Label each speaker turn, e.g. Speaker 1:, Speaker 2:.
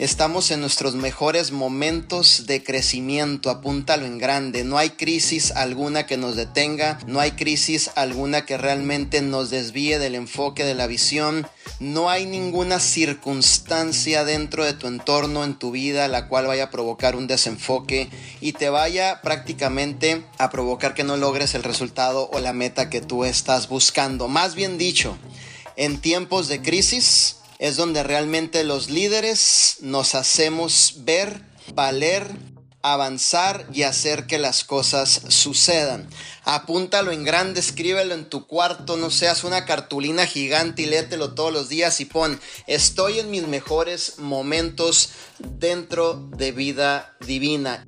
Speaker 1: Estamos en nuestros mejores momentos de crecimiento, apúntalo en grande. No hay crisis alguna que nos detenga, no hay crisis alguna que realmente nos desvíe del enfoque de la visión. No hay ninguna circunstancia dentro de tu entorno, en tu vida, la cual vaya a provocar un desenfoque y te vaya prácticamente a provocar que no logres el resultado o la meta que tú estás buscando. Más bien dicho, en tiempos de crisis, es donde realmente los líderes nos hacemos ver, valer, avanzar y hacer que las cosas sucedan. Apúntalo en grande, escríbelo en tu cuarto, no seas una cartulina gigante y léetelo todos los días y pon, estoy en mis mejores momentos dentro de vida divina.